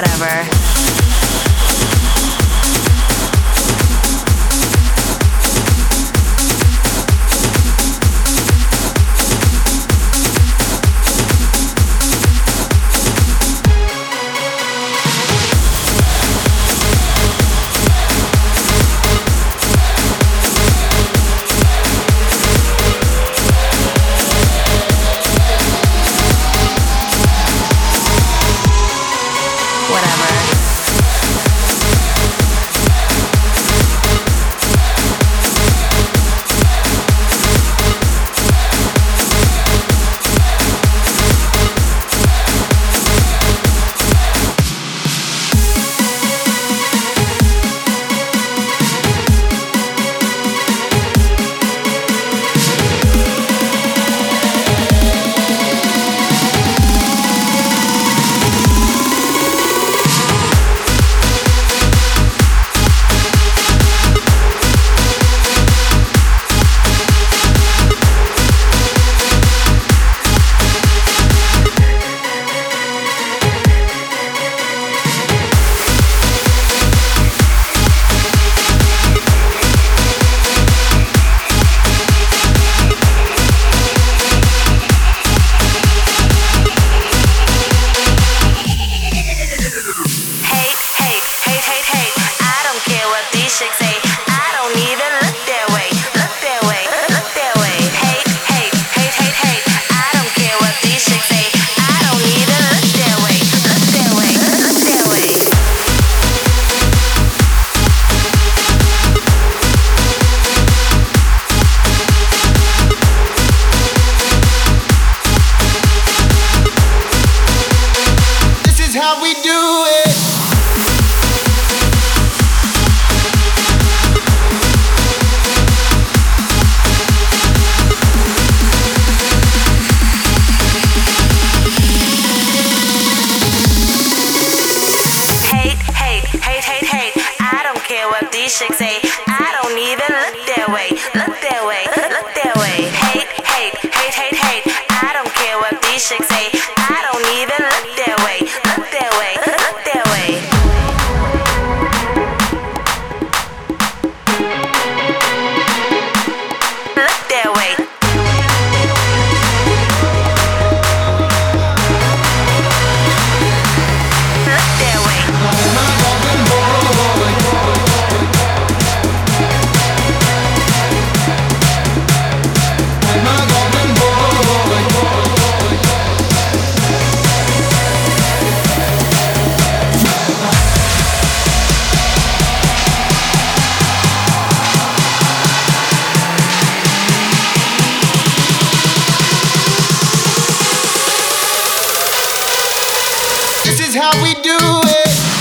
whatever. hate, hate, hate. I don't care what these chicks say. I don't even look their way. Look their way. Look, their way. Hate, hate, hate, hate, hate. I don't care what these chicks say. I don't This is how we do it.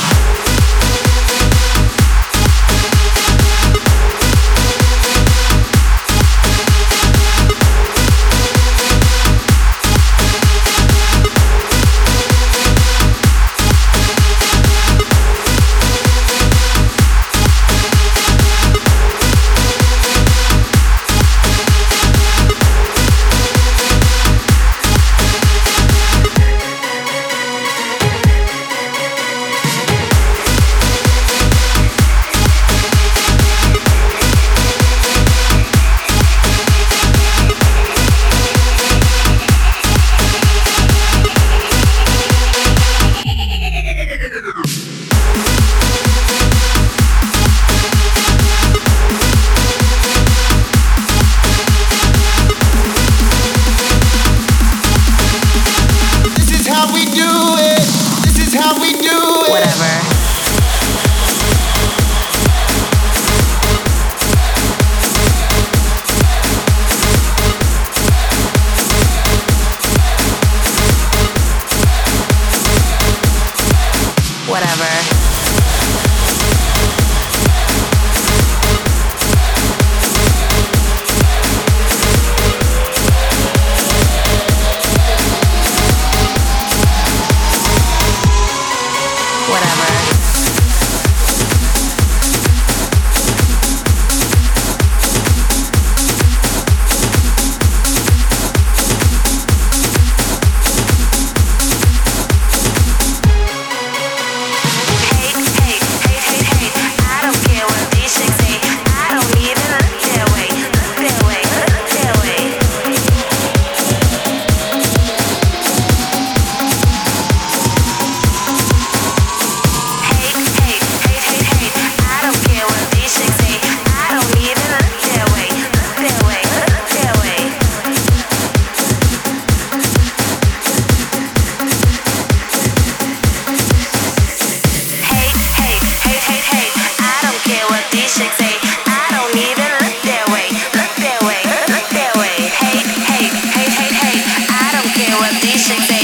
Music